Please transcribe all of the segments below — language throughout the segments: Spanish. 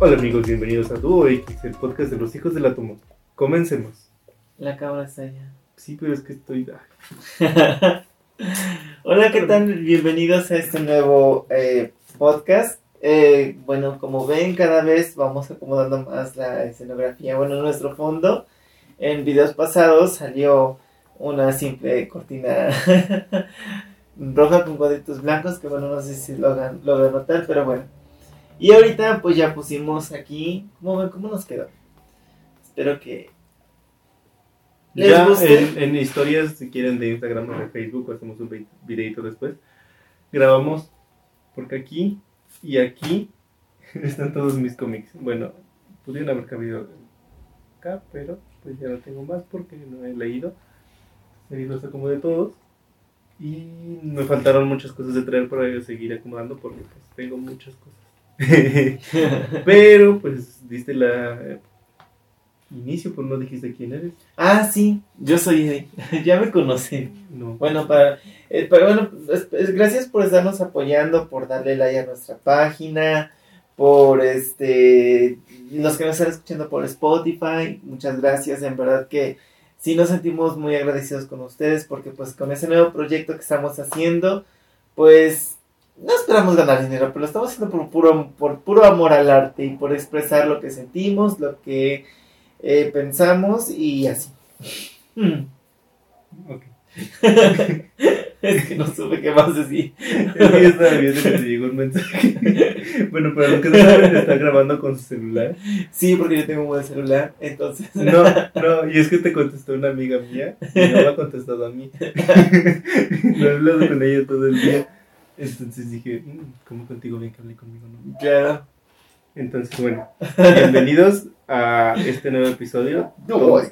Hola amigos, bienvenidos a Duo X, el podcast de los hijos del átomo. Comencemos. La cámara está allá. Sí, pero es que estoy... Hola, ¿qué tal? Bienvenidos a este nuevo eh, podcast. Eh, bueno, como ven, cada vez vamos acomodando más la escenografía. Bueno, nuestro fondo, en videos pasados salió una simple cortina roja con cuadritos blancos, que bueno, no sé si lo lo notar, pero bueno. Y ahorita pues ya pusimos aquí, ¿cómo? ¿Cómo nos quedó? Espero que... ¿Les ya guste? En, historias, si quieren, de Instagram o de Facebook, hacemos un videito después. Grabamos, porque aquí y aquí están todos mis cómics. Bueno, pudieron haber cabido acá, pero pues ya no tengo más porque no he leído. He leído hasta como de todos. Y me faltaron muchas cosas de traer para seguir acomodando porque pues tengo muchas cosas. Pero pues diste la inicio, pues no dijiste quién eres. Ah, sí, yo soy ya me conocí. No. Bueno, para, eh, bueno, gracias por estarnos apoyando, por darle like a nuestra página, por este los que nos están escuchando por Spotify, muchas gracias, en verdad que sí nos sentimos muy agradecidos con ustedes porque pues con ese nuevo proyecto que estamos haciendo, pues no esperamos ganar dinero, pero lo estamos haciendo por puro, por puro amor al arte y por expresar lo que sentimos, lo que eh, pensamos y así. Hmm. es que no supe qué más decir. Es que yo estaba viendo que te llegó un mensaje. bueno, para lo que no saben, está grabando con su celular. Sí, porque yo tengo un buen celular, entonces. No, no, y es que te contestó una amiga mía y no me ha contestado a mí. no he hablado con ella todo el día. Entonces dije, mm, ¿cómo contigo bien que hablé conmigo? No? Claro. Entonces, bueno, bienvenidos a este nuevo episodio. Todos,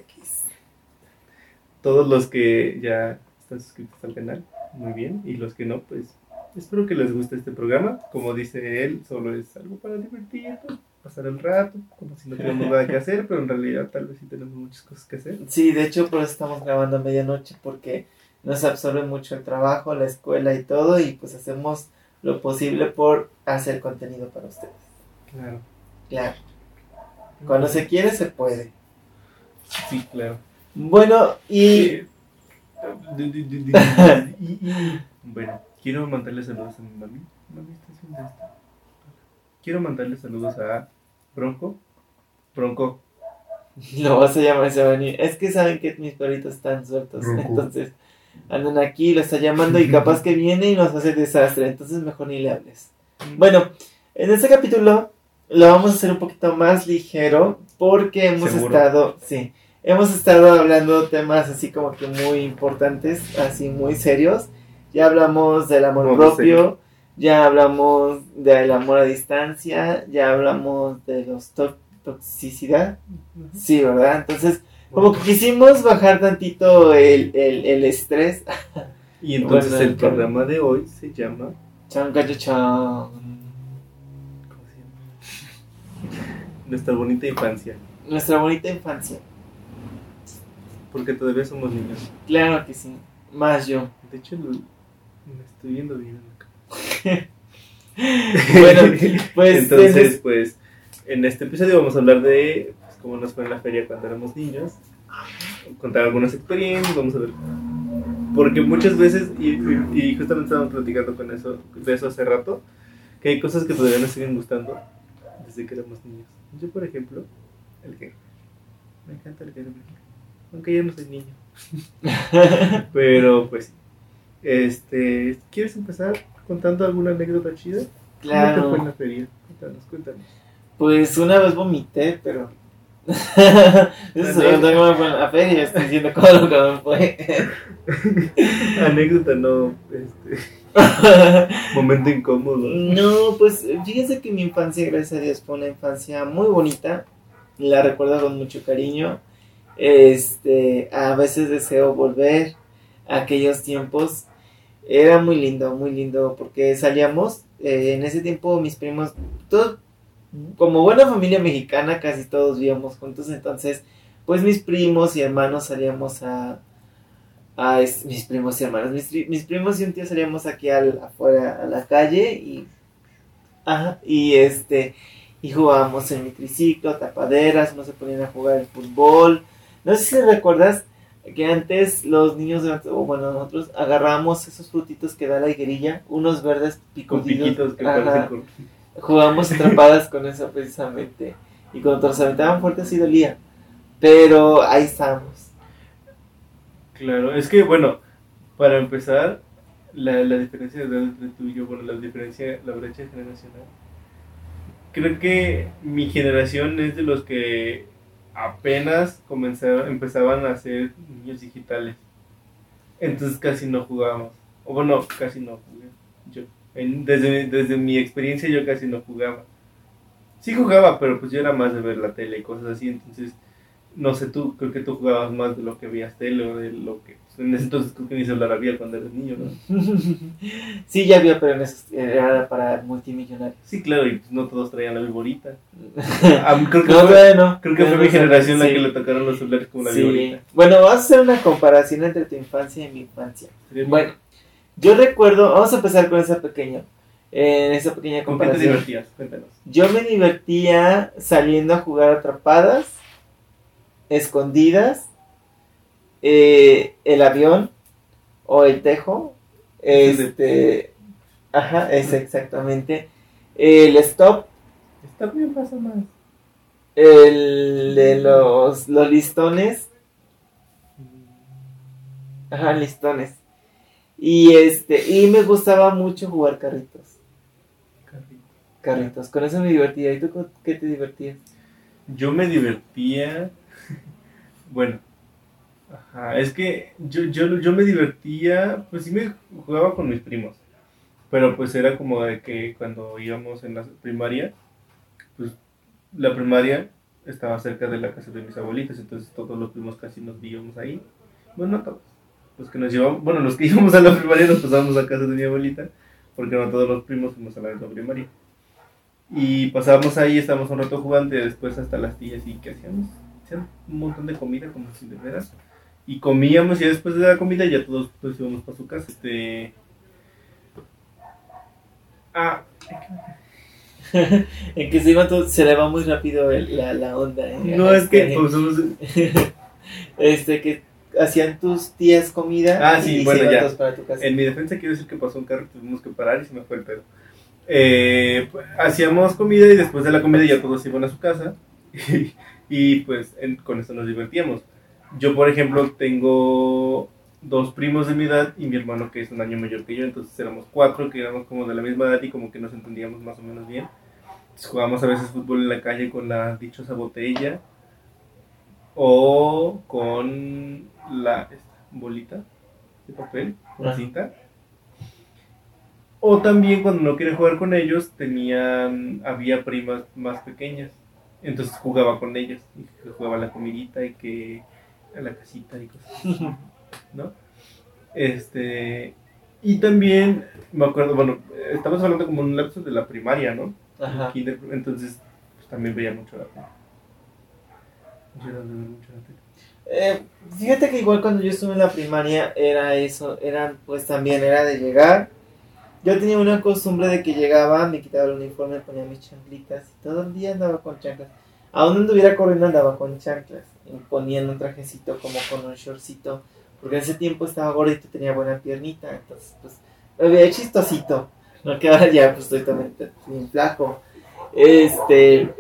todos los que ya están suscritos al canal, muy bien. Y los que no, pues espero que les guste este programa. Como dice él, solo es algo para divertir, pasar el rato, como si no tuviéramos nada que hacer, pero en realidad tal vez sí tenemos muchas cosas que hacer. Sí, de hecho, por eso estamos grabando a medianoche, porque nos absorbe mucho el trabajo, la escuela y todo, y pues hacemos lo posible por hacer contenido para ustedes. Claro. Claro. Cuando se quiere, se puede. Sí, claro. Bueno, y... bueno, quiero mandarle saludos a mi mami. Mami está haciendo esto. Quiero mandarle saludos a Bronco. Bronco. Lo vas a llamar venir. Es que saben que mis perritos están sueltos. Entonces andan aquí, lo está llamando y capaz que viene y nos hace desastre. Entonces mejor ni le hables. Bueno, en este capítulo lo vamos a hacer un poquito más ligero porque hemos estado, sí, hemos estado hablando temas así como que muy importantes, así muy serios. Ya hablamos del amor propio, ya hablamos del amor a distancia, ya hablamos de los toxicidad. Sí, ¿verdad? Entonces, como que quisimos bajar tantito el, el, estrés. Y entonces el programa de hoy se llama Nuestra bonita infancia. Nuestra bonita infancia. Porque todavía somos niños. Claro que sí. Más yo. De hecho, me estoy viendo bien bueno, pues. Entonces, pues, en este episodio vamos a hablar de cómo nos fue en la feria cuando éramos niños. Contar algunas experiencias, vamos a ver. Porque muchas veces, y, y justamente estábamos platicando con eso, de eso hace rato, que hay cosas que todavía nos siguen gustando desde que éramos niños. Yo, por ejemplo, el que me encanta el que aunque ya no soy niño. Pero pues, este, ¿quieres empezar contando alguna anécdota chida? Claro. ¿Cómo te fue en la feria? Cuéntanos, cuéntanos. Pues una vez vomité, pero eso que me feria, estoy diciendo cómo lo que me fue. Anécdota, no, este. Momento incómodo. No, pues fíjense que mi infancia, gracias a Dios, fue una infancia muy bonita. La recuerdo con mucho cariño. Este, a veces deseo volver a aquellos tiempos. Era muy lindo, muy lindo, porque salíamos, eh, en ese tiempo mis primos, todos, como buena familia mexicana, casi todos vivíamos juntos, entonces, pues mis primos y hermanos salíamos a, a mis primos y hermanos. Mis, primos y un tío salíamos aquí al, afuera a la calle y. Ajá, y este. y jugábamos en mi triciclo, tapaderas, no se ponían a jugar el fútbol. No sé si recuerdas que antes los niños, o bueno, nosotros agarramos esos frutitos que da la higuerilla, unos verdes picotitos. que parecen Jugábamos atrapadas con eso precisamente. Y cuando nos aventaban fuerte sí dolía. Pero ahí estamos. Claro, es que bueno, para empezar, la, la diferencia entre tú y yo, bueno, la diferencia, la brecha generacional. Creo que mi generación es de los que apenas comenzaron, empezaban a ser niños digitales. Entonces casi no jugábamos. O bueno, casi no jugué. Yo, desde, desde mi experiencia yo casi no jugaba. Sí jugaba, pero pues yo era más de ver la tele y cosas así. Entonces, no sé tú, creo que tú jugabas más de lo que veías tele o de lo que en ese entonces creo que ni celular había cuando eres niño, ¿no? sí, ya había, pero en era para multimillonarios. Sí, claro, y pues no todos traían la viborita. creo que no, fue, creo que fue mi generación la que le tocaron los celulares como la sí. viborita. Bueno, vamos a hacer una comparación entre tu infancia y mi infancia. Bueno, yo recuerdo, vamos a empezar con esa pequeña, en esa pequeña comparación. ¿Con qué te divertías? Cuéntanos. Yo me divertía saliendo a jugar atrapadas, escondidas eh, el avión o el tejo. Este, ajá, es exactamente. El stop. Stop bien pasa más. El de los, los listones. Ajá, listones. Y este, y me gustaba mucho jugar carritos. Carritos. Carritos. Con eso me divertía. ¿Y tú qué te divertías? Yo me divertía. bueno, Ajá, es que yo, yo, yo me divertía, pues sí me jugaba con mis primos, pero pues era como de que cuando íbamos en la primaria, pues la primaria estaba cerca de la casa de mis abuelitas, entonces todos los primos casi nos víamos ahí, bueno, no todos, los que nos llevamos, bueno, los que íbamos a la primaria nos pasábamos a casa de mi abuelita, porque no todos los primos fuimos a la misma primaria. Y pasábamos ahí, estábamos un rato jugando y después hasta las tías y que hacíamos, hacían un montón de comida como si de veras y comíamos y después de la comida ya todos pues, íbamos para su casa. Este... Ah. en que se iba todo, se le va muy rápido la, la onda. ¿eh? No, es que pues, somos... este que hacían tus tías comida ah, sí, y bueno, ya. para tu casa. En mi defensa quiero decir que pasó un carro, tuvimos que parar y se me fue el pedo. Eh, hacíamos comida y después de la comida ya todos iban a su casa y, pues con eso nos divertíamos. Yo, por ejemplo, tengo dos primos de mi edad y mi hermano que es un año mayor que yo, entonces éramos cuatro que éramos como de la misma edad y como que nos entendíamos más o menos bien. Entonces, jugábamos a veces fútbol en la calle con la dichosa botella o con la bolita de papel, una cinta. O también cuando no quería jugar con ellos, tenían, había primas más pequeñas. Entonces jugaba con ellas y jugaba la comidita y que a la casita y cosas, ¿no? Este, y también me acuerdo, bueno, estamos hablando como un lapso de la primaria, ¿no? Ajá. Entonces, pues, también veía mucho la tele. Eh, fíjate que igual cuando yo estuve en la primaria era eso, eran pues también era de llegar. Yo tenía una costumbre de que llegaba, me quitaba el uniforme, ponía mis chanclitas y todo el día andaba con chanclas. A donde anduviera corriendo andaba con chanclas poniendo un trajecito como con un shortcito, porque en ese tiempo estaba gordito y tenía buena piernita, entonces pues me veía chistosito, no que ahora ya pues estoy también bien flaco, este,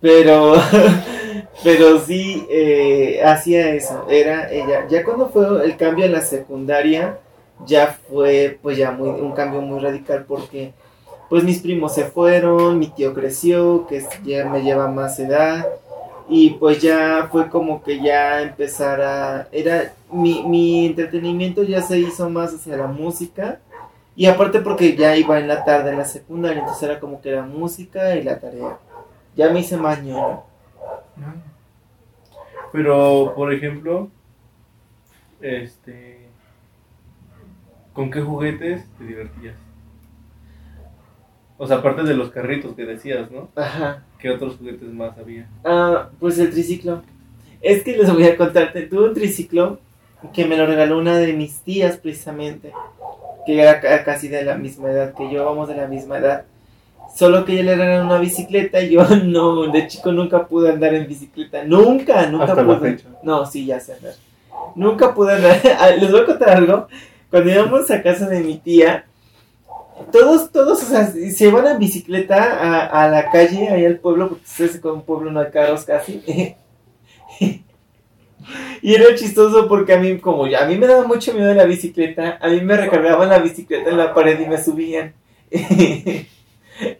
pero, pero sí eh, hacía eso, era ella, ya cuando fue el cambio en la secundaria, ya fue pues ya muy, un cambio muy radical porque pues mis primos se fueron, mi tío creció, que ya me lleva más edad, y pues ya fue como que ya empezara, era mi, mi entretenimiento ya se hizo más hacia la música y aparte porque ya iba en la tarde en la secundaria, entonces era como que la música y la tarea. Ya me hice más ñoño. Pero, por ejemplo, este, ¿con qué juguetes te divertías? O sea, aparte de los carritos que decías, ¿no? Ajá. ¿Qué otros juguetes más había? Ah, pues el triciclo. Es que les voy a contarte, tuve un triciclo que me lo regaló una de mis tías precisamente, que era casi de la misma edad que yo, vamos de la misma edad. Solo que ella le regalaron una bicicleta y yo no, de chico nunca pude andar en bicicleta. Nunca, nunca Hasta la pude. fecha. No, sí, ya sé andar. Nunca pude andar. Ah, Les voy a contar algo. Cuando íbamos a casa de mi tía, todos, todos, o sea, se van en bicicleta a, a la calle, ahí al pueblo, porque ustedes con un pueblo no hay carros casi. Y era chistoso porque a mí, como ya, a mí me daba mucho miedo la bicicleta, a mí me recargaban la bicicleta en la pared y me subían.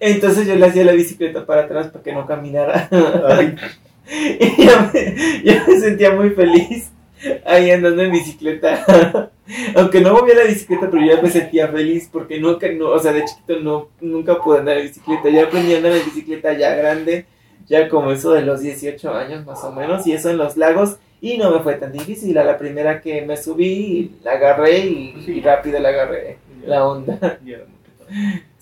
Entonces yo le hacía la bicicleta para atrás para que no caminara. Ay, Y yo me, yo me sentía muy feliz ahí andando en bicicleta. Aunque no movía la bicicleta, pero yo ya me sentía feliz porque nunca, no, o sea, de chiquito no, nunca pude andar en bicicleta. Ya aprendí a andar en bicicleta ya grande, ya como eso de los 18 años más o menos, y eso en los lagos. Y no me fue tan difícil. A la primera que me subí, la agarré y, y rápido la agarré la onda.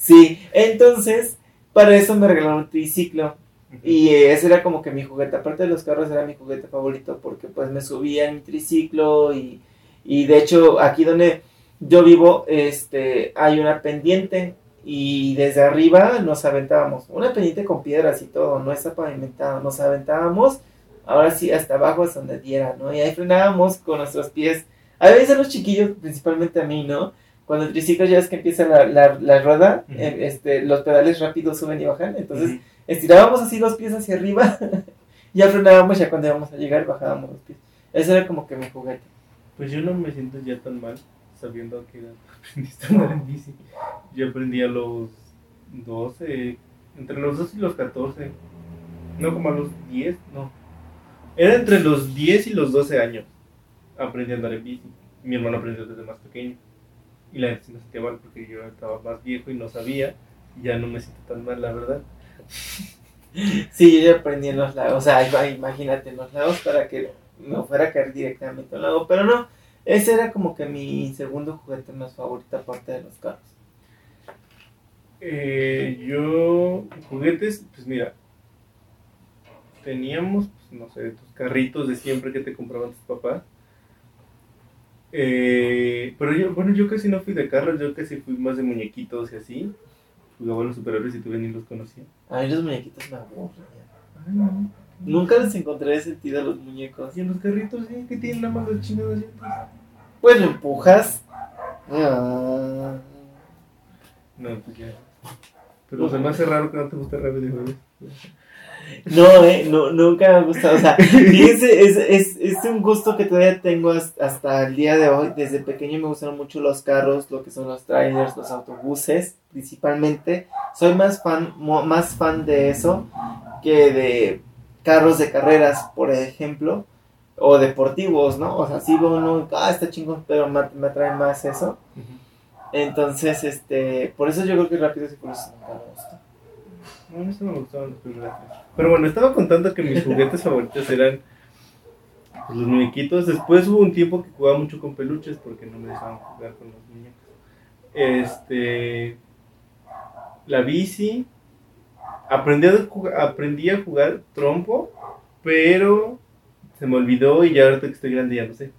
Sí, entonces, para eso me regalaron un triciclo. Y ese era como que mi juguete, aparte de los carros era mi juguete favorito porque pues me subía en mi triciclo y, y de hecho aquí donde yo vivo este hay una pendiente y desde arriba nos aventábamos, una pendiente con piedras y todo, no está pavimentado, nos aventábamos, ahora sí hasta abajo es donde diera, ¿no? Y ahí frenábamos con nuestros pies, a veces los chiquillos, principalmente a mí, ¿no? Cuando el triciclo ya es que empieza la, la, la rueda, eh, este, los pedales rápidos suben y bajan, entonces estirábamos así los pies hacia arriba, ya frenábamos, ya cuando íbamos a llegar bajábamos los pies. Ese era como que mi juguete. Pues yo no me siento ya tan mal sabiendo que aprendiste a andar en bici. Yo aprendí a los 12, entre los 12 y los 14. No, como a los 10, no. Era entre los 10 y los 12 años. Aprendí a andar en bici. Mi hermano aprendió desde más pequeño. Y la gente se me sentía mal porque yo estaba más viejo y no sabía. Y ya no me siento tan mal, la verdad. Sí, yo ya aprendí en los lagos, o sea, imagínate en los lagos para que no fuera a caer directamente al lago, pero no, ese era como que mi segundo juguete más favorito aparte de los carros. Eh, yo, juguetes, pues mira, teníamos, pues, no sé, tus carritos de siempre que te compraban tus papás. Eh, pero yo, bueno, yo casi no fui de carros, yo casi fui más de muñequitos y así. Jugaba a los superhéroes y tuve ni los conocía. A mí los muñequitos me aburren. Nunca les encontré sentido a los muñecos. Y en los carritos, sí, que tienen nada más las chingadas llantas. Pues lo empujas. Ah. No, pues ya. Pero se me hace raro que no te guste Rápido y Furioso. No, eh, no, nunca me ha gustado. O sea, fíjense, es, es, es un gusto que todavía tengo has- hasta el día de hoy. Desde pequeño me gustaron mucho los carros, lo que son los trailers, los autobuses, principalmente. Soy más fan, más fan de eso que de carros de carreras, por ejemplo, o deportivos, ¿no? O sea, sí veo uno, ah, está chingón, pero me, me atrae más eso. Entonces, este, por eso yo creo que Rápidos y Furiosos nunca me gustó. No, mí sí me gustaban los primeros. Pero bueno, estaba contando que mis juguetes favoritos eran pues, los muñequitos. Después hubo un tiempo que jugaba mucho con peluches porque no me dejaban jugar con los muñecos. Este. La bici. Aprendí a, aprendí a jugar trompo, pero se me olvidó y ya ahorita que estoy grande ya no sé.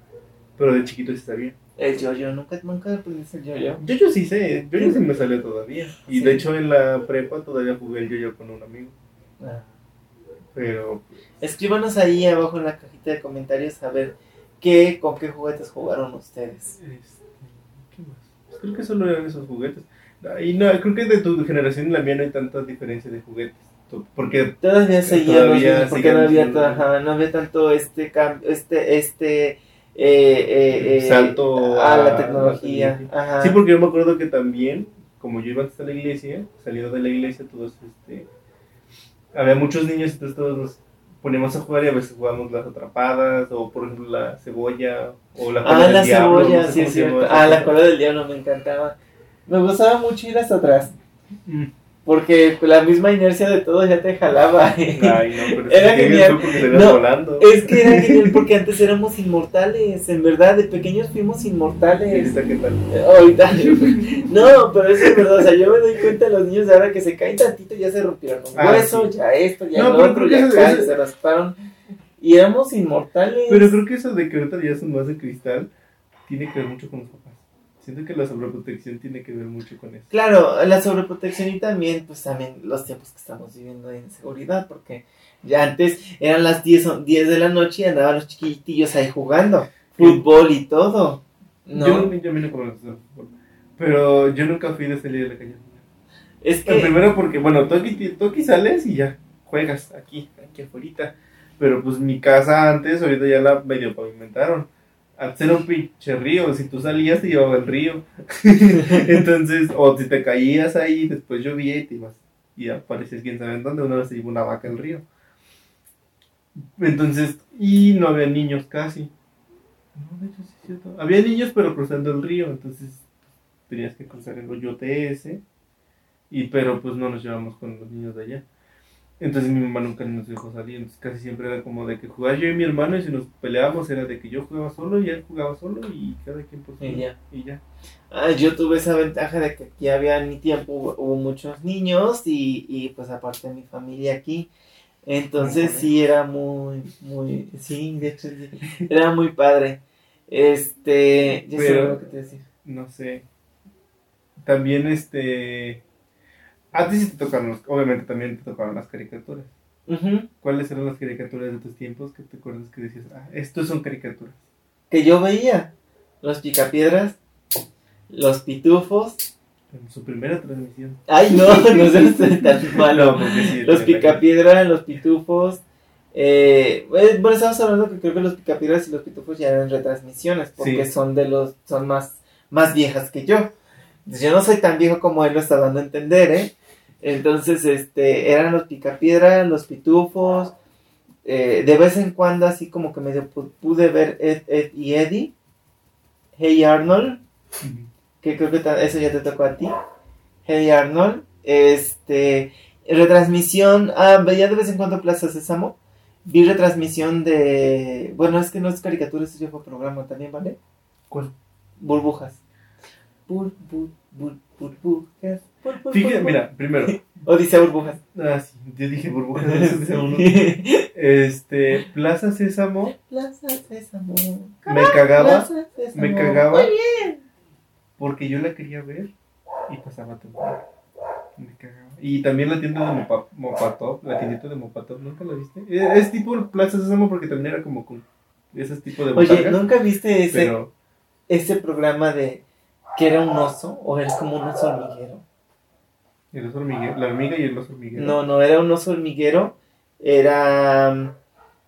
Pero de chiquito sí sabía. El yo-yo, nunca, nunca aprendiste el yo-yo. Yo yo sí sé, yo yo sí me salió todavía. Y Sí. de hecho en la prepa todavía jugué el yo-yo con un amigo. Ah. Pero Escríbanos ahí abajo en la cajita de comentarios a ver qué, con qué juguetes jugaron ustedes. Este, ¿Qué más? Pues creo que solo eran esos juguetes. Y no, creo que de tu generación y la mía no hay tanta diferencia de juguetes. Porque Todavía seguíamos Todavía porque no había, no había tanto este cambio, este, este, eh, eh, eh, Salto a a la la tecnología. Ajá. sí, porque yo me acuerdo que también, como yo iba antes a la iglesia, salido de la iglesia, todos, este, había muchos niños, entonces todos nos poníamos a jugar y a veces jugábamos las atrapadas, o por ejemplo la cebolla, o la cola Ah, del la diablo, cebolla, no sé sí es cierto. Ah, la cola del diablo me encantaba. Me gustaba mucho ir hasta atrás, Mm. Porque la misma inercia de todo ya te jalaba. Ay, no, pero Era genial. te No, volando. Es que era genial porque antes éramos inmortales, en verdad, de pequeños fuimos ¿Y inmortales. ahorita qué tal? Eh, Ahorita, no, pero eso es verdad, o sea, yo me doy cuenta de los niños de ahora que se caen tantito, ya se rompieron un Ah, hueso, sí. ya esto, ya No, lo otro, ya acá, se rasparon, y éramos inmortales. Pero creo que eso de que ahorita ya son más de cristal tiene que ver mucho con los. Siento que la sobreprotección tiene que ver mucho con eso. Claro, la sobreprotección y también, pues también los tiempos que estamos viviendo de inseguridad, porque ya antes eran las 10, 10 de la noche y andaban los chiquitillos ahí jugando fútbol y todo. ¿no? Yo, yo no fútbol, pero yo nunca fui de salir de la calle. Es que... Primero porque, bueno, aquí, sales y ya juegas aquí, aquí afuera. Pero pues mi casa antes, ahorita ya la medio pavimentaron hacer un pinche río, si tú salías te llevaba el río. Entonces, o si te caías ahí, después llovía y te ibas, y apareces quién sabe en dónde, una vez se llevó una vaca al río. Entonces, y no había niños casi. No, de hecho sí es cierto. Había niños pero cruzando el río, entonces tenías que cruzar el hoyote ese. Y pero pues no nos llevamos con los niños de allá. Entonces mi mamá nunca nos dejó salir, entonces casi siempre era como de que jugaba yo y mi hermano y si nos peleábamos era de que yo jugaba solo y él jugaba solo y cada quien por su y ya. Y ya. Ah, yo tuve esa ventaja de que aquí había en mi tiempo hubo, muchos niños y, y pues aparte mi familia aquí. Entonces sí era muy, muy, sí, de hecho era muy padre. Este, ya sé lo que te decía. No sé. También este a ti sí te tocaron, obviamente también te tocaron las caricaturas. ¿Cuáles eran las caricaturas de tus tiempos que te acuerdas que decías, ah, estos son caricaturas? Que yo veía. Los picapiedras, los pitufos. En su primera transmisión. Ay, no, no seas tan malo. los picapiedras, los pitufos. Eh, bueno, estamos hablando que creo que los picapiedras y los pitufos ya eran retransmisiones porque son de los, son más, más viejas que yo. Yo no soy tan viejo como él lo está dando a entender, ¿eh? Entonces, este, eran los picapiedras, los pitufos. Eh, de vez en cuando, así como que medio pude ver Ed, Ed y Eddie. Hey Arnold. Que creo que eso ya te tocó a ti. Hey Arnold. Este. Retransmisión. Ah, veía de vez en cuando Plaza Sésamo. Vi retransmisión de. Bueno, es que no es caricatura, eso ya fue programa también, ¿vale? ¿Cuál? Burbujas. Bur, bur, bur, burbujas. Fíjate, mira, primero. Odisea Burbujas. Ah, sí, yo dije Burbujas. este, Plaza Sésamo. Plaza Sésamo. Me cagaba. Me cagaba. Muy bien. Porque yo la quería ver y pasaba temprano. Me cagaba. Y también la tienda de Mopatop, la tiendita de Mopatop, ¿nunca la viste? Es, tipo Plaza Sésamo porque también era como con ese tipo de Oye, ¿nunca viste ese, ese programa de que era un oso o era como un oso hormiguero? El oso hormiguero, la hormiga y el oso hormiguero. No, no, era un oso hormiguero. Era mm,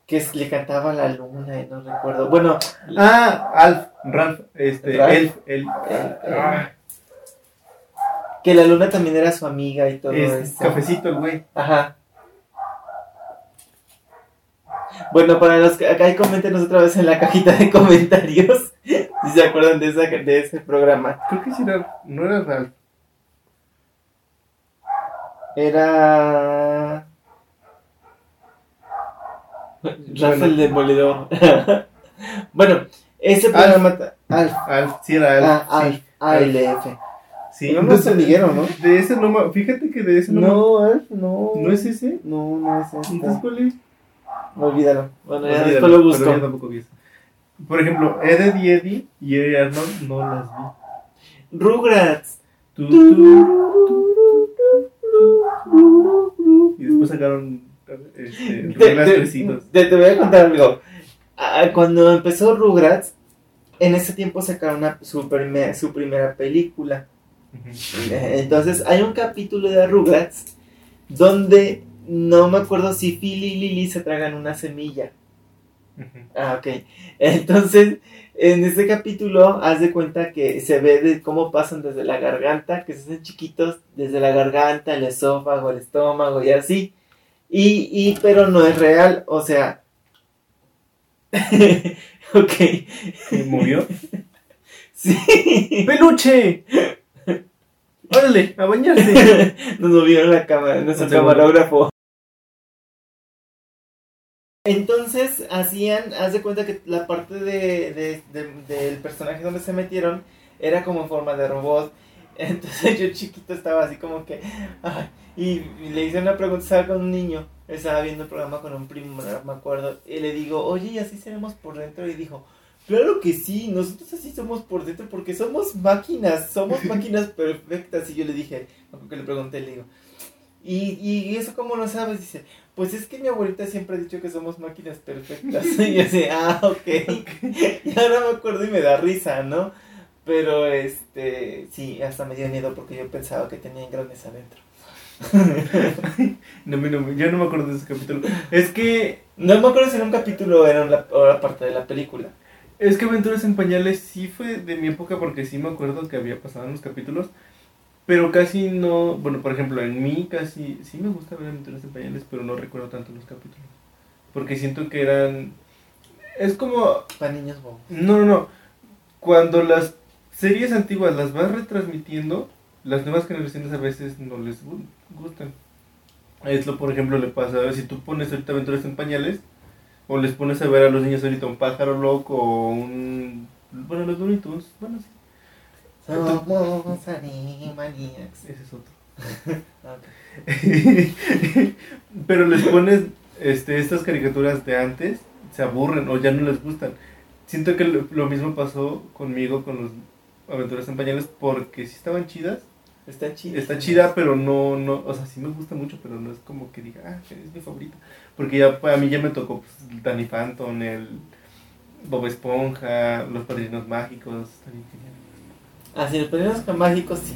que le cantaba la luna, y no recuerdo. Bueno. Ah, Alf, Ralph, este, Elf, el, ah. Que la luna también era su amiga y todo eso. Cafecito el güey. Ajá. Bueno, para los que acá hay coméntenos otra vez en la cajita de comentarios si se acuerdan de, esa, de ese programa. Creo que sí era, no era Ralph. Era. Rafa el Demoledor. bueno, ese programa. Alf. Alf, sí era Alf. Ah, Alf. ALF. Sí, no, no dijeron, ¿no? De ese no, fíjate que de ese no. No, Alf, no. ¿No es ese? No, no es ese. Entonces, ¿cuál es? Olvídalo. Bueno, ya después lo busco. Yo tampoco vi eso. Por ejemplo, Eddie y Eddie y Eddie Arnold no las vi. Rugrats. Tu, tu, y después sacaron este, te, te, voy a contar algo. Ah, cuando empezó Rugrats, en ese tiempo sacaron su, su primera película. Eh, entonces hay un capítulo de Rugrats donde no me acuerdo si Phil y Lily se tragan una semilla. Ah, ok. Entonces, en ese capítulo, haz de cuenta que se ve de cómo pasan desde la garganta, que se hacen chiquitos, desde la garganta, el esófago, el estómago y así. Y, y pero no es real, o sea. ok. ¿Se murió? sí. ¡Peluche! ¡Órale! ¡A bañarse! Nos movió la cámara, nuestro camarógrafo. Entonces hacían, haz de cuenta que la parte de, del personaje donde se metieron era como en forma de robot. Entonces yo chiquito estaba así como que... y, le hice una pregunta, estaba con un niño, estaba viendo el programa con un primo, me acuerdo, y le digo, oye, ¿y así seremos por dentro? Y dijo, Claro que sí, nosotros así somos por dentro porque somos máquinas, somos máquinas perfectas. Y yo le dije, que le pregunté, le digo, ¿y, y eso cómo lo sabes? Dice, pues es que mi abuelita siempre ha dicho que somos máquinas perfectas. y yo así, ah, ok. y ahora me acuerdo y me da risa, ¿no? Pero este, sí, hasta me dio miedo porque yo pensaba que tenían grandes adentro. no, no, yo no me acuerdo de ese capítulo. Es que. No me acuerdo si era un capítulo o era una, parte de la película. Es que Aventuras en Pañales sí fue de mi época porque sí me acuerdo que había pasado en los capítulos. Pero casi no. Bueno, por ejemplo, en mí casi. Sí me gusta ver Aventuras en Pañales, pero no recuerdo tanto los capítulos. Porque siento que eran. Es como. Para niños bobos. No, no, no. Cuando las series antiguas las vas retransmitiendo, las nuevas generaciones a veces no les gustan. Esto, por ejemplo, le pasa, a ver, si tú pones ahorita aventuras en pañales, o les pones a ver a los niños ahorita un pájaro loco o un... Bueno, los bonitos, bueno, sí. Somos animaniacs. Ese es otro. Pero les pones este, estas caricaturas de antes, se aburren o ya no les gustan. Siento que lo, mismo pasó conmigo con los aventuras en pañales porque sí estaban chidas, Está chida. Está chida, pero no, no, o sea, sí me gusta mucho, pero no es como que diga, ah, es mi favorita. Porque ya, pues, a mí ya me tocó pues, Danny Phantom, el Bob Esponja, Los Padrinos Mágicos, también Ah, sí, Los Padrinos Mágicos sí.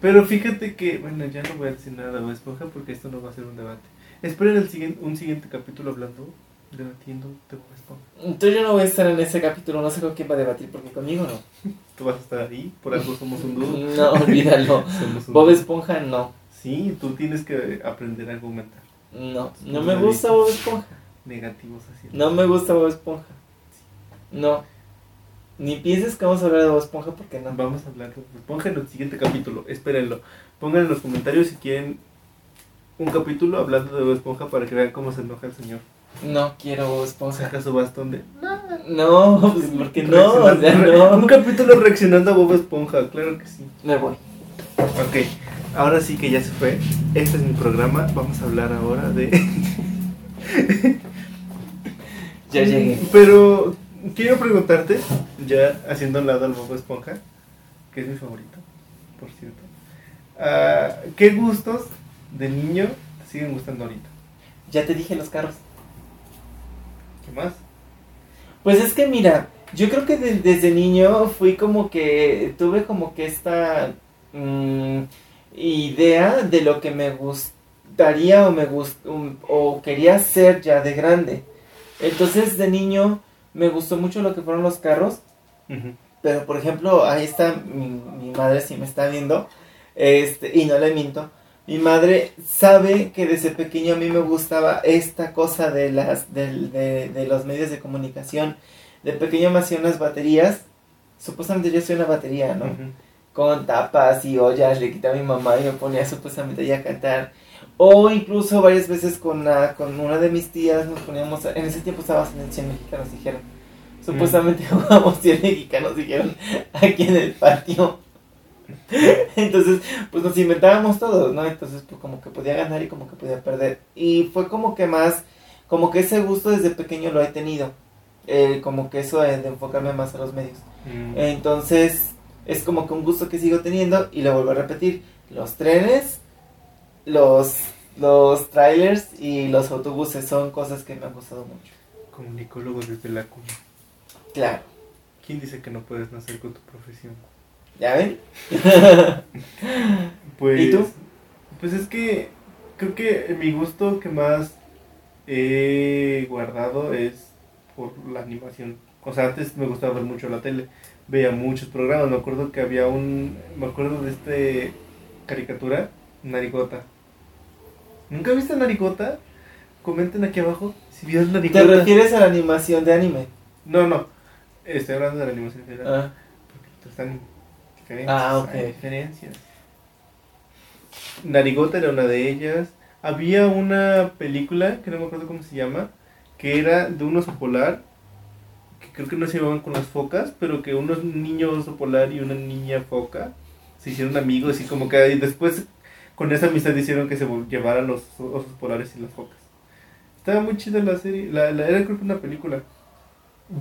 Pero fíjate que, bueno, ya no voy a decir nada de Bob Esponja porque esto no va a ser un debate. Esperen el siguiente, un siguiente capítulo hablando debatiendo de Bob Esponja. Entonces yo no voy a estar en ese capítulo, no sé con quién va a debatir, porque conmigo no. Tú vas a estar ahí, por algo somos un dúo. No, olvídalo. Bob Esponja no. Sí, tú tienes que aprender a argumentar. No, no me gusta Bob Esponja. Negativos así. No me gusta Bob Esponja. No. Ni pienses que vamos a hablar de Bob Esponja porque no. Vamos a hablar de Bob Esponja en el siguiente capítulo. Espérenlo. Pongan en los comentarios si quieren un capítulo hablando de Bob Esponja para que vean cómo se enoja el señor. No quiero Bob Esponja. ¿Saca su bastón de.? No, pues porque no, o sea, no. Un capítulo reaccionando a Bob Esponja, claro que sí. Me voy. Ok, ahora sí que ya se fue. Este es mi programa. Vamos a hablar ahora de. ya llegué. Pero quiero preguntarte, ya haciendo un lado al Bob Esponja, que es mi favorito, por cierto. Uh, ¿Qué gustos de niño te siguen gustando ahorita? Ya te dije los carros. ¿Qué más? Pues es que mira, yo creo que desde niño fui como que tuve como que esta mm, idea de lo que me gustaría o me gust o quería ser ya de grande. Entonces de niño me gustó mucho lo que fueron los carros. Pero por ejemplo, ahí está mi, mi, madre si me está viendo. Este, y no le miento. Mi madre sabe que desde pequeño a mí me gustaba esta cosa de, las, de, de, los medios de comunicación. De pequeño me hacía unas baterías. Supuestamente yo soy una batería, ¿no? Con tapas y ollas, le quitaba a mi mamá y me ponía supuestamente ya a cantar. O incluso varias veces con, una, con una de mis tías nos poníamos, en ese tiempo estaba en el 100 mexicanos, dijeron. Supuestamente jugábamos 100 mexicanos, dijeron, aquí en el patio. Entonces, pues nos inventábamos todos, ¿no? Entonces, pues como que podía ganar y como que podía perder. Y fue como que más, como que ese gusto desde pequeño lo he tenido. Eh, como que eso de, enfocarme más a los medios. Mm. Entonces, es como que un gusto que sigo teniendo y lo vuelvo a repetir. Los trenes, los, los trailers y los autobuses son cosas que me han gustado mucho. Comunicólogo desde la cuna. Claro. ¿Quién dice que no puedes nacer con tu profesión? ¿Ya ven? pues, ¿Y tú? Pues es que creo que mi gusto que más he guardado es por la animación. O sea, antes me gustaba ver mucho la tele, veía muchos programas. Me acuerdo que había un. Me acuerdo de este caricatura, Narigota. ¿Nunca viste Narigota? Comenten aquí abajo si vieron Narigota. ¿Te refieres a la animación de anime? No, no. Estoy hablando de la animación general. Ah. Porque están Ah, ok. diferencias. Narigota era una de ellas. Había una película, que no me acuerdo cómo se llama, que era de un oso polar, que creo que no se llamaban con las focas, pero que unos niños oso polar y una niña foca se hicieron amigos y como que después con esa amistad hicieron que se llevaran los osos polares y las focas. Estaba muy chida la serie, la, era creo que una película.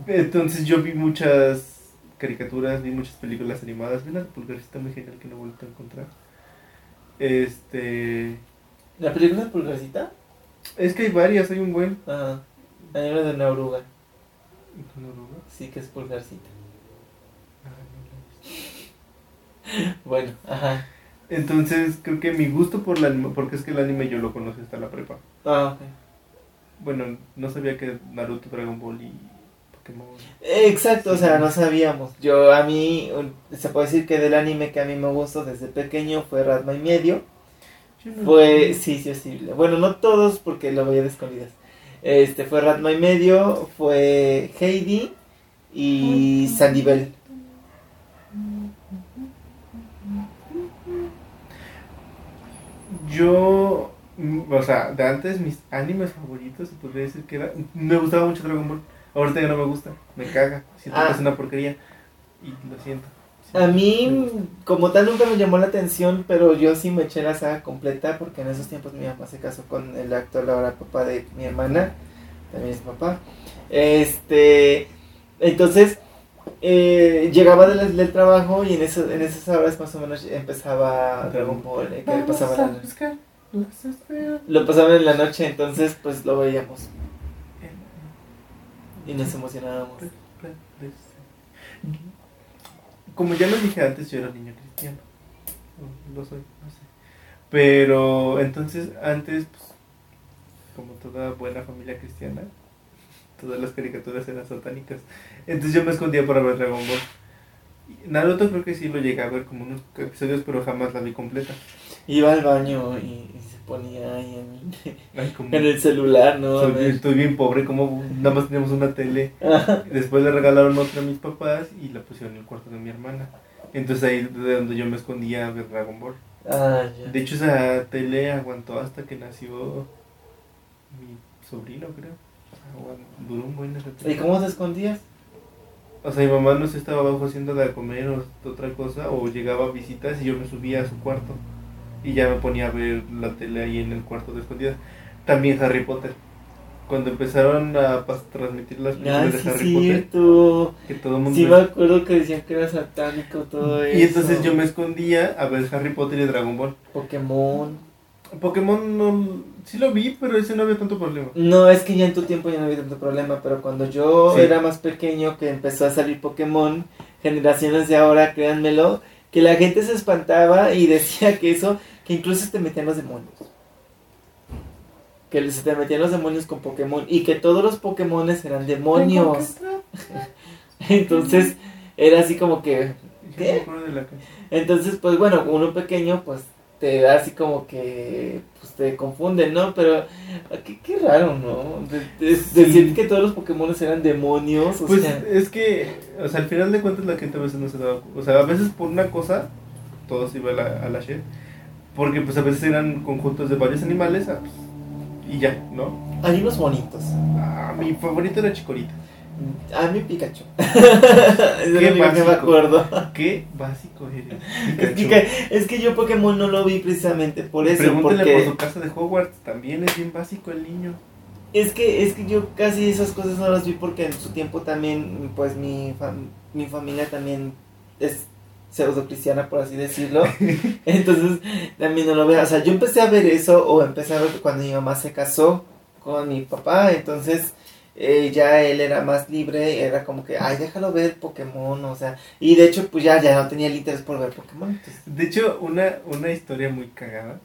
Entonces yo vi muchas caricaturas, vi muchas películas animadas. Vi la pulgarcita muy genial que no he vuelto a encontrar. Este. ¿La película Pulgarcita? Es que hay varias, hay un buen. Ajá. Hay una de una oruga. ¿Una oruga? Sí, que es Pulgarcita. Ah, no la he visto. Bueno, ajá. Entonces creo que mi gusto por el anime, porque es que el anime yo lo conocí hasta la prepa. Ah, ok. Bueno, no sabía que Naruto, Dragon Ball y Pokémon. Exacto, o sea, no sabíamos. Yo, a mí, se puede decir que del anime que a mí me gustó desde pequeño fue Ratma y medio. No- Fue, sí, sí, sí. Bueno, no todos porque lo veía de escondidas. Este, fue Ratma y medio, fue Heidi y Sandy Yo, mm, o sea, de antes mis animes favoritos, se podría decir que era. Me gustaba mucho Dragon Ball. Ahorita ya no me gusta, me caga. Siento Ah. que es una porquería. Y lo siento. Sí, A mí, como tal, nunca me llamó la atención, pero yo sí me eché la saga completa porque en esos tiempos mi papá se casó con el actor, ahora papá de mi hermana, también es papá. Este, entonces, eh, llegaba del, del trabajo y en, eso, en esas horas más o menos empezaba Dragon Ball, eh, que pasaba la- lo pasaban en la noche, entonces pues lo veíamos y nos emocionábamos. Como ya lo dije antes, yo era niño cristiano. Lo soy, no sé. Pero entonces, antes, pues, como toda buena familia cristiana, todas las caricaturas eran satánicas. Entonces yo me escondía para ver Dragon Ball. Naruto creo que sí lo llegué a ver como unos episodios, pero jamás la vi completa. Iba al baño y, y se ponía ahí en, Ay, como- en el celular, ¿no? Soy- estoy bien pobre, como nada más teníamos una tele. Después le regalaron otra a mis papás y la pusieron en el cuarto de mi hermana. Entonces ahí de donde yo me escondía a ver Dragon Ball. Ah, ya. De hecho esa tele aguantó hasta que nació mi sobrino, creo. Duró un buen. ¿Y cómo te escondías? O sea, mi mamá no se estaba abajo haciendo de comer o otra cosa, o llegaba a visitas y yo me subía a su cuarto. Y ya me ponía a ver la tele ahí en el cuarto de escondidas. También Harry Potter. Cuando empezaron a transmitir las películas Ah, de sí, Harry Potter, que todo el mundo Sí, me acuerdo que decían que era satánico todo eso. Y entonces yo me escondía a ver Harry Potter y Dragon Ball. Pokémon. Pokémon no, sí lo vi, pero ese no había tanto problema. No, es que ya en tu tiempo ya no había tanto problema, pero cuando yo Sí. era más pequeño, que empezó a salir Pokémon, generaciones de ahora, créanmelo, que la gente se espantaba y decía que eso, que incluso se te metían los demonios. Que se te metían los demonios con Pokémon y que todos los Pokémones eran demonios. Entonces era así como que... Canción. Entonces, pues bueno, uno pequeño, pues te da así como que pues te confunde, ¿no? Pero qué, qué raro, ¿no? De- de- Sí. Decir que todos los Pokémon eran demonios, o Pues sea, es que, o sea, al final de cuentas la gente a veces no se daba O sea, a veces por una cosa, todo se iba a la, a la shit. Porque pues a veces eran conjuntos de varios animales ah, pues, y ya, ¿no? hay unos bonitos. Ah, mi favorito era Chikorita. A mí Pikachu. es Qué único que me básico. acuerdo. Qué básico eres. Es que, es que yo Pokémon no lo vi precisamente por eso, Pregúntale porque por su casa de Hogwarts, también es bien básico el niño. es que es que yo casi esas cosas no las vi porque en su tiempo también pues mi fam- mi familia también es pseudo cristiana por así decirlo. Entonces también no lo veo. O sea, yo empecé a ver eso o empecé a ver cuando mi mamá se casó con mi papá. Entonces eh, ya él era más libre. Era como que, ay, déjalo ver Pokémon. O sea, y de hecho, pues ya, ya no tenía el interés por ver Pokémon. entonces- De hecho, una, una historia muy cagada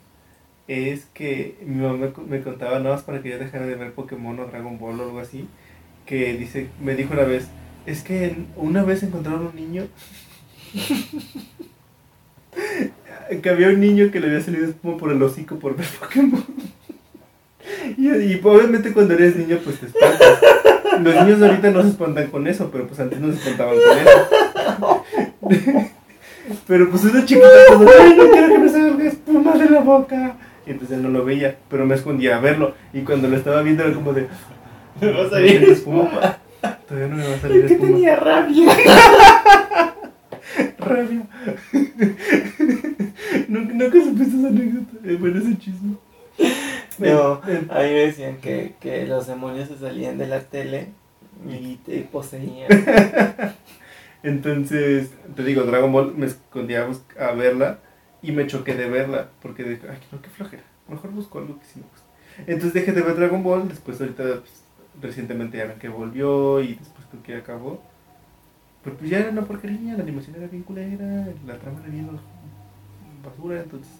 es que mi mamá me, co- me contaba nada más para que yo dejara de ver Pokémon o Dragon Ball o algo así. Que dice, me dijo una vez, es que una vez encontraron un niño que había un niño que le había salido espuma por el hocico por ver Pokémon. Y, y obviamente cuando eres niño pues te espantas. Los niños ahorita no se espantan con eso, pero pues antes no se espantaban con eso. Pero pues una chiquita como, ay, no quiero que me salga espuma de la boca. Y entonces él no lo veía, pero me escondía a verlo. Y cuando lo estaba viendo era como de, Me va a salir espuma. Todavía no me va a salir Es que tenía rabia. Rabia. nunca, nunca supiste esa anécdota. Bueno, ese chisme. No, a mí me decían que, que los demonios se salían de la tele Y te poseía. Entonces, te digo, Dragon Ball me escondía a verla y me choqué de verla porque dije, ay, no, qué flojera. Mejor busco algo que sí me guste. Entonces dejé de ver Dragon Ball, después ahorita pues, recientemente ya ven que volvió y después creo que acabó. Pero pues ya era una porquería, la animación era bien culera, la trama era bien basura, entonces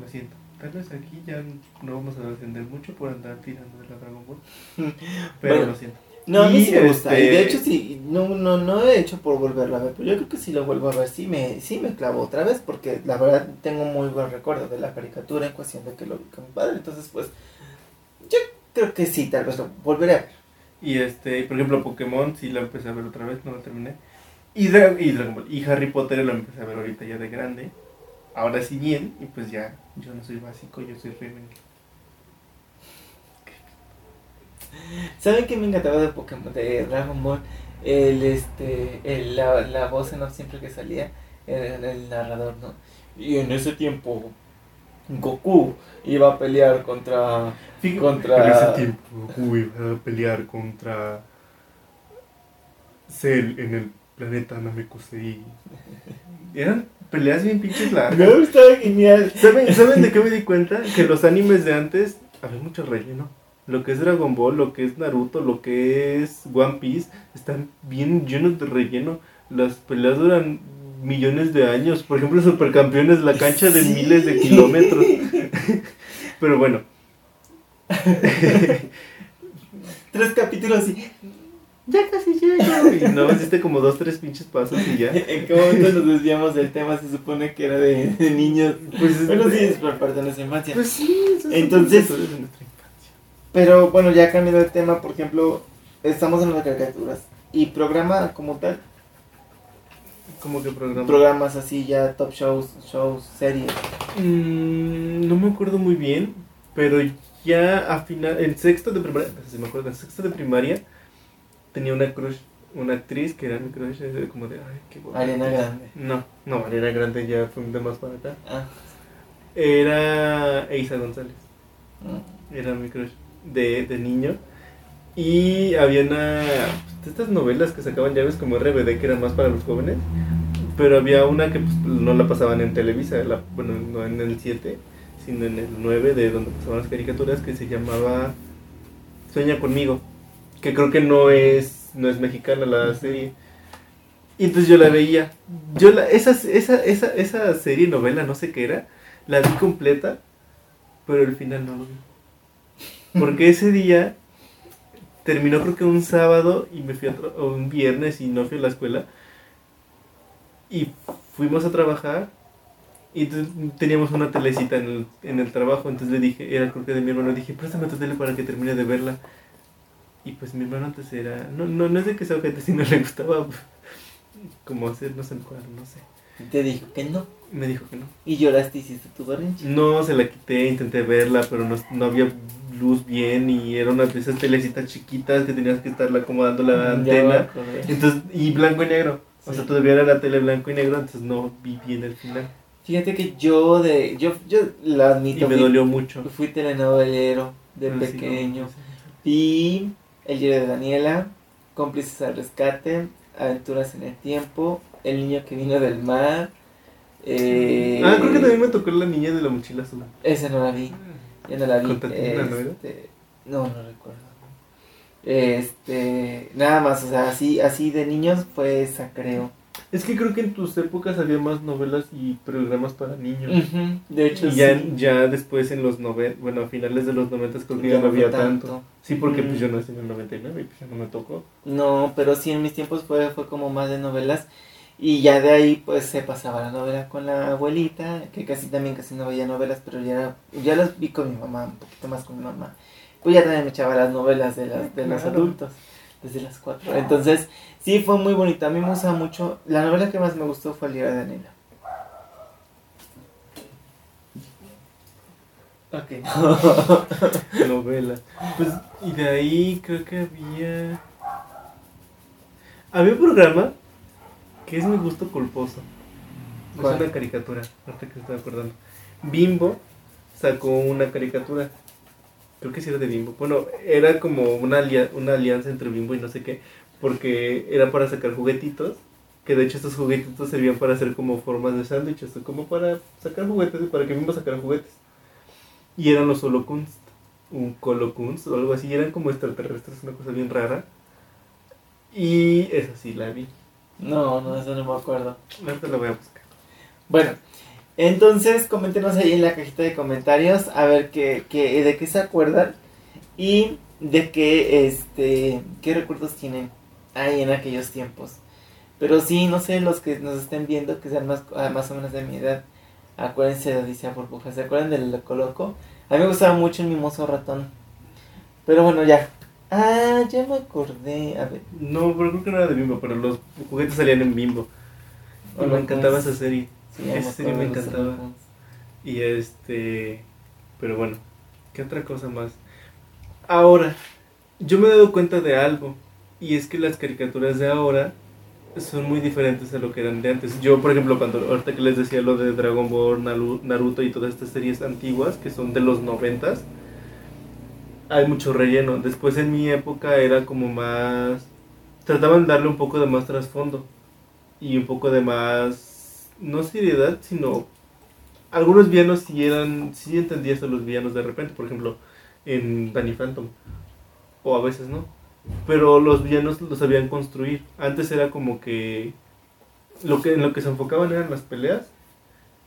lo siento. Tal vez aquí ya no vamos a defender mucho por andar tirando de la Dragon Ball. Pero lo siento. No, a mí sí me gusta. Y de este hecho, sí, no, no, no he hecho por volverla a ver, pero yo creo que si lo vuelvo a ver, sí me, sí me clavo otra vez, porque la verdad tengo muy buen recuerdo de la caricatura en cuestión de que lo vi con mi padre. Entonces, pues, yo creo que sí, tal vez lo volveré a ver. Y este, por ejemplo, Pokémon sí lo empecé a ver otra vez, no lo terminé. Y, y, y Harry Potter lo empecé a ver ahorita ya de grande. Ahora sí bien, y pues ya, yo no soy básico, yo soy rebelde. ¿Saben qué me encantaba de Pokémon, de Dragon Ball? El, este, el, la, la voz en siempre que salía, el, el narrador, ¿no? Y en ese tiempo, Goku iba a pelear contra. contra... En ese tiempo, Goku iba a pelear contra. Cell en el planeta Namekusei. Eran peleas bien pinches largas. Me estaba genial. ¿Saben, ¿Saben de qué me di cuenta? Que los animes de antes había mucho relleno lo que es Dragon Ball, lo que es Naruto, lo que es One Piece, están bien llenos de relleno. Las peleas duran millones de años. Por ejemplo, Supercampeones, la cancha de miles de kilómetros. Pero bueno. Tres capítulos y... Ya casi llego. Y no, hiciste como dos, tres pinches pasos y ya. ¿En qué momento nos desviamos del tema? Se supone que era de, niños. Pues, bueno, sí, es por parte de nuestra infancia. Pues sí, Entonces, pero bueno, ya cambiando de tema, por ejemplo, estamos en las caricaturas. ¿Y programa como tal? ¿Cómo que programa? Programas así ya, top shows, shows, series. Mm, no me acuerdo muy bien, pero ya a final, en sexto de primaria, si me acuerdo, en sexto de primaria tenía una crush, una actriz que era mi crush, como de, ay, qué bueno. Ariana Grande. No, no, Ariana Grande ya fue de más para acá. Ah. Era Eisa González. Mm. Era mi crush de, de niño. Y había una. Pues, estas novelas que sacaban llaves como RBD, que eran más para los jóvenes. Pero había una que pues, no la pasaban en Televisa, bueno, no en el 7, sino en el 9, de donde pasaban las caricaturas, que se llamaba Sueña conmigo. Que creo que no es, no es mexicana la serie. Y entonces yo la veía. Yo la, esa, esa, esa, esa serie, novela, no sé qué era, la vi completa, pero el final no lo vi. Porque ese día terminó creo que un sábado y me fui a o un viernes y no fui a la escuela. Y fuimos a trabajar y teníamos una telecita en el, en el trabajo. Entonces le dije, era creo que de mi hermano, dije, préstame tu tele para que termine de verla. Y pues mi hermano antes era, no, no, no es de que sea gente, sino le gustaba como hacer, no sé cuál, no sé. Te dijo que no. Me dijo que no. ¿Y lloraste y hiciste tu berrinche? No, se la quité, intenté verla, pero no, no había luz bien y era una de esas telecitas chiquitas que tenías que estarle acomodando la mm, antena. Entonces, y blanco y negro. O sea, todavía era la tele blanco y negro, entonces no vi bien el final. Fíjate que yo de yo yo la admito. Y me dolió mucho. Fui telenovelero de ah, pequeño. y El diario de Daniela, Cómplices al rescate, Aventuras en el tiempo, El niño que vino del mar. Eh, ah, creo que también me tocó la niña de la mochila azul. Esa no la vi. Ya no la vi. Este, no, no recuerdo. Este, nada más, o sea, así, así de niños fue esa, creo. Es que creo que en tus épocas había más novelas y programas para niños. De hecho, y ya, ya después en los noventas, bueno, a finales de los noventas creo que ya, no había tanto. Sí, porque pues yo nací en el 99 y pues ya no me tocó. No, pero sí en mis tiempos fue, fue como más de novelas. Y ya de ahí pues se pasaba la novela con la abuelita, que casi también casi no veía novelas, pero ya, ya las vi con mi mamá, un poquito más con mi mamá. Pues ya también me echaba las novelas de, las, de los adultos, desde las cuatro. Entonces, sí, fue muy bonito. A mí me gusta mucho. La novela que más me gustó fue El día de Daniela. Ok. novela. Pues, y de ahí creo que había. Había un programa que es mi gusto culposo. Es una caricatura, ahorita que estoy acordando. Bimbo sacó una caricatura creo que sí era de Bimbo. Bueno, era como una, una alianza entre Bimbo y no sé qué, porque era para sacar juguetitos, que de hecho estos juguetitos servían para hacer como formas de sándwiches, como para sacar juguetes, para que Bimbo sacara juguetes. Y eran los Holokunst, un Colokunst o algo así, eran como extraterrestres, una cosa bien rara. Y esa sí la vi. No, no, eso no me acuerdo. Ahorita la voy a buscar. Bueno, entonces coméntenos ahí en la cajita de comentarios a ver qué, qué, de qué se acuerdan y de qué, este, qué recuerdos tienen ahí en aquellos tiempos. Pero sí, no sé, los que nos estén viendo, que sean más, ah, más o menos de mi edad, acuérdense de Odisea Burbuja. ¿Se acuerdan del Coloco? A mí me gustaba mucho el mimoso ratón. Pero bueno, ya. Ah, ya me acordé. A ver. No, pero creo que no era de Bimbo, pero los juguetes salían en Bimbo. me encantaba esa serie. Sí, Esa serie me encantaba. Y este. Pero bueno, ¿qué otra cosa más? Ahora, yo me he dado cuenta de algo. Y es que las caricaturas de ahora son muy diferentes a lo que eran de antes. Yo, por ejemplo, cuando ahorita que les decía lo de Dragon Ball, Naruto y todas estas series antiguas que son de los noventas, hay mucho relleno. Después en mi época era como más... Trataban de darle un poco de más trasfondo y un poco de más no seriedad, sino algunos villanos sí eran, sí entendías a los villanos de repente, por ejemplo, en Danny Phantom, o a veces no, pero los villanos los sabían construir. Antes era como que lo que en lo que se enfocaban eran las peleas,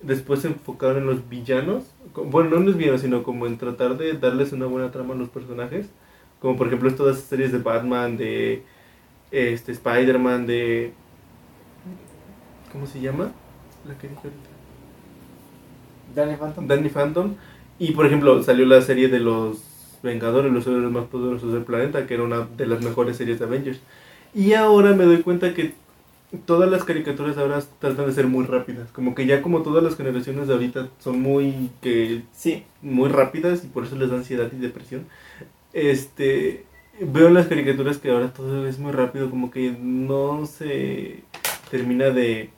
después se enfocaban en los villanos, bueno, no en los villanos, sino como en tratar de darles una buena trama a los personajes, como por ejemplo todas las series de Batman, de este Spider-Man, de ¿cómo se llama? la que dije ahorita. Danny Phantom. Danny Phantom. Y por ejemplo, salió la serie de los Vengadores, los héroes más poderosos del planeta, que era una de las mejores series de Avengers. Y ahora me doy cuenta que todas las caricaturas ahora tratan de ser muy rápidas. Como que ya como todas las generaciones de ahorita son muy que sí, muy rápidas y por eso les da ansiedad y depresión. Este veo las caricaturas que ahora todo es muy rápido, como que no se termina de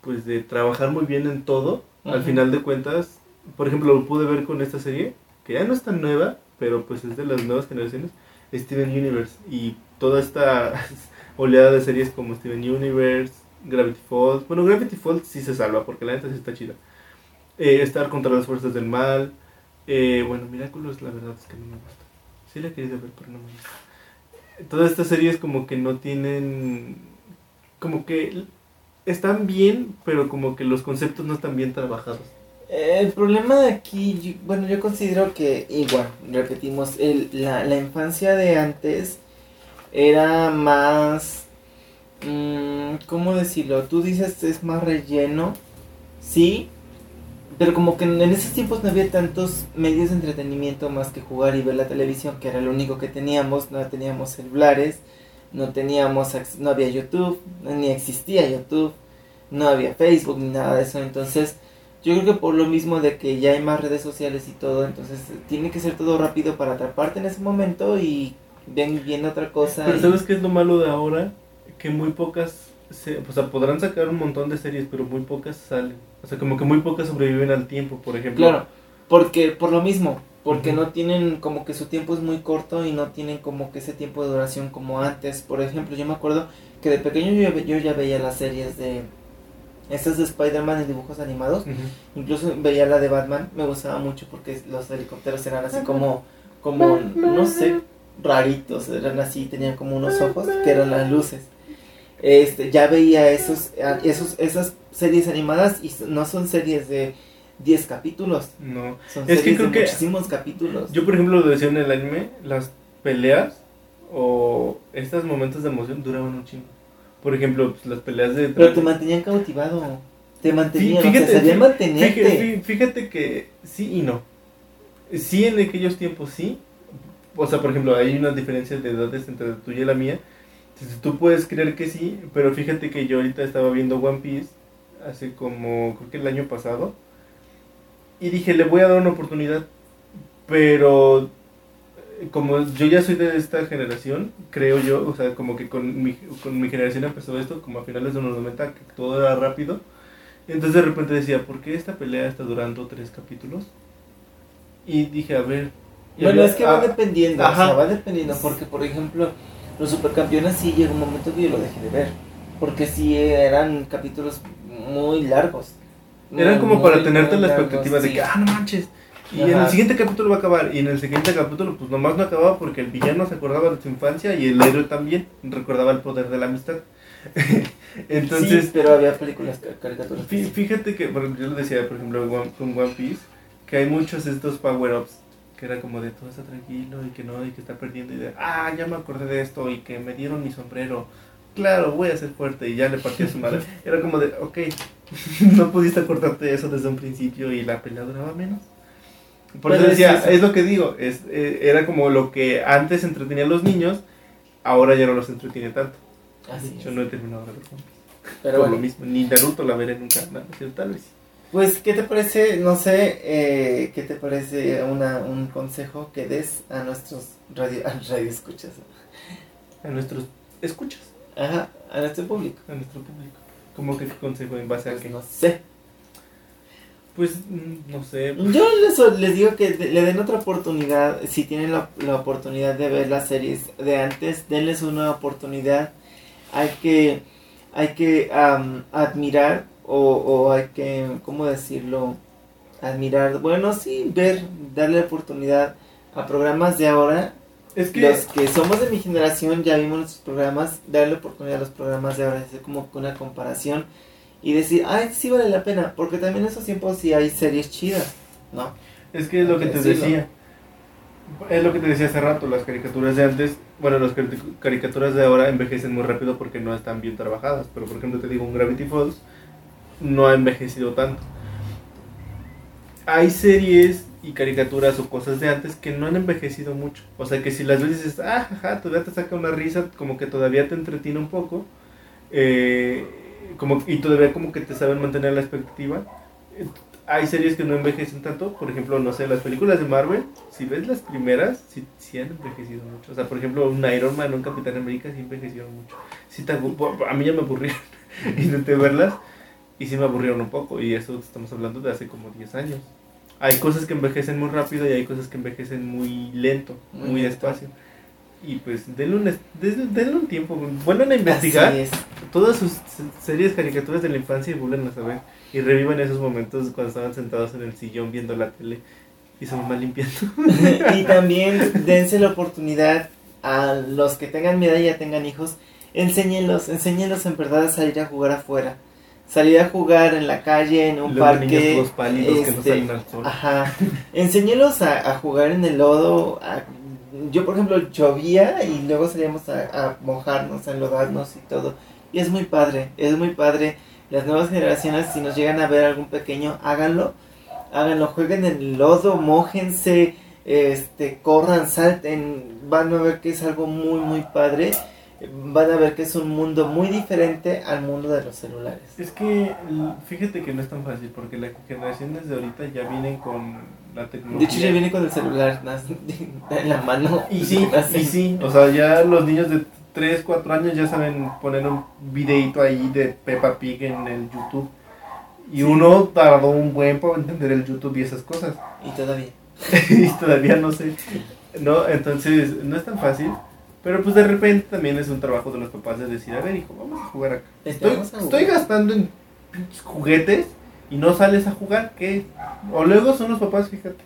pues de trabajar muy bien en todo, al final de cuentas, por ejemplo, lo pude ver con esta serie, que ya no es tan nueva, pero pues es de las nuevas generaciones, Steven Universe, y toda esta oleada de series como Steven Universe, Gravity Falls, bueno, Gravity Falls sí se salva, porque la neta sí está chida, eh, Estar contra las fuerzas del mal, eh, bueno, Miraculous la verdad es que no me gusta, sí la he querido ver, pero no me gusta. Todas estas series como que no tienen, como que están bien, pero como que los conceptos no están bien trabajados. El problema de aquí, bueno, yo considero que igual, repetimos, el, la, la infancia de antes era más, mmm, ¿cómo decirlo? Tú dices es más relleno, sí, pero como que en, en esos tiempos no había tantos medios de entretenimiento más que jugar y ver la televisión, que era lo único que teníamos, no teníamos celulares, no teníamos, no había YouTube, ni existía YouTube, no había Facebook ni nada de eso, entonces yo creo que por lo mismo de que ya hay más redes sociales y todo, entonces tiene que ser todo rápido para atraparte en ese momento y ven viendo otra cosa. Pero ¿sabes qué es lo malo de ahora? Que muy pocas, se, o sea, podrán sacar un montón de series, pero muy pocas salen. O sea, como que muy pocas sobreviven al tiempo, por ejemplo. Claro, porque por lo mismo, porque no tienen como que su tiempo es muy corto y no tienen como que ese tiempo de duración como antes. Por ejemplo, yo me acuerdo que de pequeño yo, yo ya veía las series de estas de Spider-Man en dibujos animados. Incluso veía la de Batman, me gustaba mucho porque los helicópteros eran así como, como, no sé, raritos, eran así, tenían como unos ojos que eran las luces. Este, ya veía esos, esos, esas series animadas y no son series de 10 capítulos. No. Son es que creo que muchísimos capítulos. Yo, por ejemplo, lo decía en el anime, las peleas o estos momentos de emoción duraban un chingo. Por ejemplo, pues, las peleas de... Pero te mantenían cautivado. Te mantenían, fíjate, mantenerte. Fíjate, que sí y no. Sí en aquellos tiempos sí. O sea, por ejemplo, hay unas diferencias de edades entre la tuya y la mía. Entonces, tú puedes creer que sí, pero fíjate que yo ahorita estaba viendo One Piece hace como, creo que el año pasado y dije, le voy a dar una oportunidad, pero como yo ya soy de esta generación, creo yo, o sea, como que con mi, con mi generación empezó esto, como a finales de los 90, que todo era rápido. Entonces de repente decía, ¿por qué esta pelea está durando tres capítulos? Y dije, a ver, bueno, es que va dependiendo, o sea, va dependiendo, porque por ejemplo, los supercampeones sí llegó un momento que yo lo dejé de ver, porque sí eran capítulos muy largos. Eran como para tenerte la expectativa de que, ah, no manches, y en el siguiente capítulo va a acabar. Y en el siguiente capítulo, pues nomás no acababa porque el villano se acordaba de su infancia y el héroe también recordaba el poder de la amistad. Entonces. Sí, pero había películas caricaturas. Fíjate que, bueno, yo lo decía, por ejemplo, con One Piece, que hay muchos de estos power-ups que era como de todo está tranquilo y que no, y que está perdiendo y de, ah, ya me acordé de esto y que me dieron mi sombrero. Claro, voy a ser fuerte y ya le partí a su madre. Era como de, ok, no pudiste acordarte de eso desde un principio y la pelea duraba menos. Por eso decía, es, lo que digo, es, eh, era como lo que antes entretenía a los niños, ahora ya no los entretiene tanto. Yo no he terminado de ver Pero Por lo mismo, ni Naruto la veré nunca, tal vez. Pues, ¿qué te parece, no sé, eh, qué te parece una, un consejo que des a nuestros radio, radio escuchas? A nuestros escuchas. Ajá, a nuestro público. A nuestro público. ¿Cómo que consejo en base a pues qué? No sé. Pues mm, no sé. Yo les, les digo que le den otra oportunidad. Si tienen la, la, oportunidad de ver las series de antes, denles una oportunidad. Hay que, hay que admirar o, o, hay que, ¿cómo decirlo? Admirar. Bueno, sí, ver, darle oportunidad a programas de ahora. Es que los que somos de mi generación ya vimos los programas, darle oportunidad a los programas de ahora, hacer como una comparación y decir, ay, sí vale la pena, porque también en esos tiempos sí hay series chidas, ¿no? Es que es lo que te decía. Es lo que te decía hace rato, las caricaturas de antes, bueno, las caricaturas de ahora envejecen muy rápido porque no están bien trabajadas, pero por ejemplo te digo, un Gravity Falls no ha envejecido tanto. Hay series y caricaturas o cosas de antes que no han envejecido mucho. O sea que si las ves dices, ah, jaja, todavía te saca una risa, como que todavía te entretiene un poco. Eh, como, y todavía como que te saben mantener la expectativa. Hay series que no envejecen tanto, por ejemplo, no sé, las películas de Marvel, si ves las primeras, sí, sí han envejecido mucho. O sea, por ejemplo, un Iron Man, un Capitán América, sí envejecieron mucho. Sí a mí ya me aburrieron, intenté verlas y sí me aburrieron un poco. Y eso estamos hablando de hace como 10 años. Hay cosas que envejecen muy rápido y hay cosas que envejecen muy lento, muy despacio. Y pues denle un, denle un tiempo, vuelvan a investigar todas sus series caricaturas de la infancia y vuelvan a saber. Y revivan esos momentos cuando estaban sentados en el sillón viendo la tele y se mamá limpiando. y también dense la oportunidad a los que tengan miedo y ya tengan hijos, enséñenlos, enséñenlos en verdad a salir a jugar afuera. Salir a jugar en la calle, en un parque. Este, ajá. Enséñelos a, a, jugar en el lodo, a yo por ejemplo llovía y luego salíamos a, mojarnos, a enlodarnos y todo. Y es muy padre, es muy padre. Las nuevas generaciones, si nos llegan a ver algún pequeño, háganlo. Háganlo, jueguen en el lodo, mojense, este, corran, salten. Van a ver que es algo muy, muy padre van a ver que es un mundo muy diferente al mundo de los celulares. Es que fíjate que no es tan fácil porque las generaciones de ahorita ya vienen con la tecnología. De hecho ya viene con el celular en la mano. Y sí, y sí, o sea, ya los niños de 3, 4 años ya saben poner un videito ahí de Peppa Pig en el YouTube. Y uno tardó un buen para entender el YouTube y esas cosas. Y todavía. y todavía no sé. No, entonces no es tan fácil. Pero pues de repente también es un trabajo de los papás de decir, a ver hijo, vamos a jugar acá. Estoy, gastando en juguetes y no sales a jugar, ¿qué? O luego son los papás, fíjate.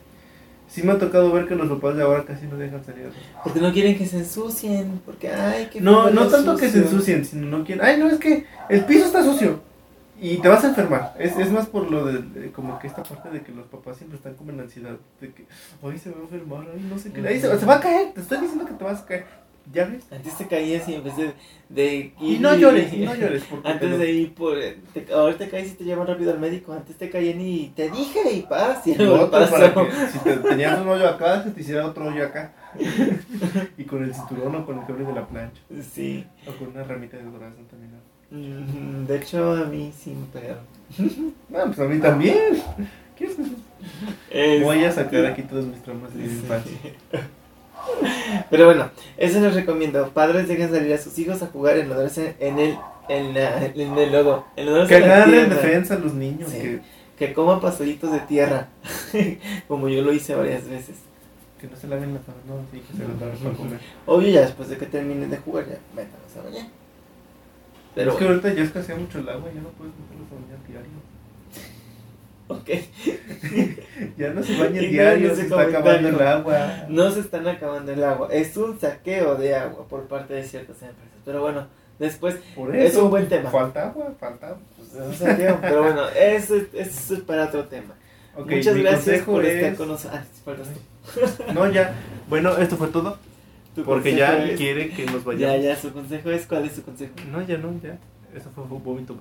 Sí me ha tocado ver que los papás de ahora casi no dejan salir a Porque no quieren que se ensucien, porque ay, que No, no tanto que se ensucien, sino no quieren, ay, no, es que el piso está sucio y te vas a enfermar. Es, es más por lo de, como que esta parte de que los papás siempre están como en ansiedad de que, ay, se va a enfermar, ay, no sé qué, ahí se, se va a caer, te estoy diciendo que te vas a caer. ¿Ya ves? Antes te caías y en vez de, de y no llores, y no llores. Antes de ir por. Te, ahora te caes y te llevan rápido al médico. Antes te caían y te dije y paz. Y no, para que si te tenías un hoyo acá, se te hiciera otro hoyo acá. y con el cinturón o con el cable de la plancha. Sí. O con una ramita de durazno también. Mm, de hecho, a mí sí me pegaron. no, pues a mí también. ¿Qué es Voy a sacar aquí todos mis traumas de infancia. Pero bueno, eso les recomiendo. Padres dejen salir a sus hijos a jugar en en el, en, en el lodo. que agarren defensa a los niños. Que... que coman pastelitos de tierra. Como yo lo hice varias veces. Que no se laven las manos, no, sí, que se las laven para comer. Obvio, ya después de que termines de jugar, ya métanlos a bañar. Pero es que ahorita ya escasea mucho el agua, ya no puedes meterlos a bañar diario. Ok. ya no se baña diario, se está acabando el agua. No se están acabando el agua. Es un saqueo de agua por parte de ciertas empresas. Pero bueno, después por eso, es un buen tema. Falta agua, falta. Pues es un saqueo. pero bueno, eso, eso es para otro tema. Okay, Muchas gracias por estar con nosotros. Ah, no, ya. Bueno, esto fue todo. Porque ya quiere que nos vayamos. Ya, ya, su consejo es. ¿Cuál es su consejo? No, ya no, ya. Eso fue un vómito.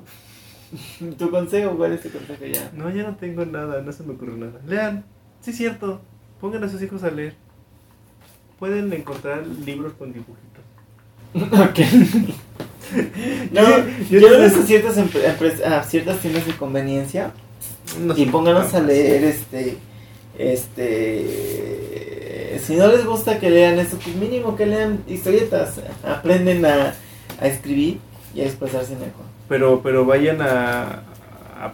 ¿Tu consejo? ¿Cuál es tu consejo ya? No, ya no tengo nada, no se me ocurre nada. Lean, sí es cierto. Pongan a sus hijos a leer. Pueden encontrar libros con dibujitos. ok. no, yo, yo a ciertas, a ciertas tiendas de conveniencia y pónganos a leer este este si no les gusta que lean esto pues mínimo que lean historietas aprenden a, a escribir y a expresarse mejor pero pero vayan a, a,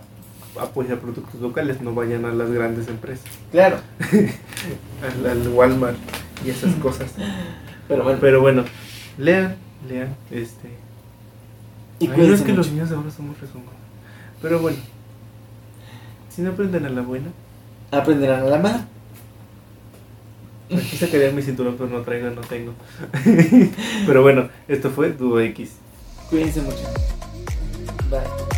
apoyar productos locales no vayan a las grandes empresas claro al, Walmart y esas cosas pero bueno pero bueno lean lean este y Ay, es que los niños ahora somos rezongones pero bueno si no aprenden a la buena, aprenderán a la mala. Aquí sacaría mi cinturón, pero no traigo, no tengo. pero bueno, esto fue Duo X. Cuídense mucho. Bye.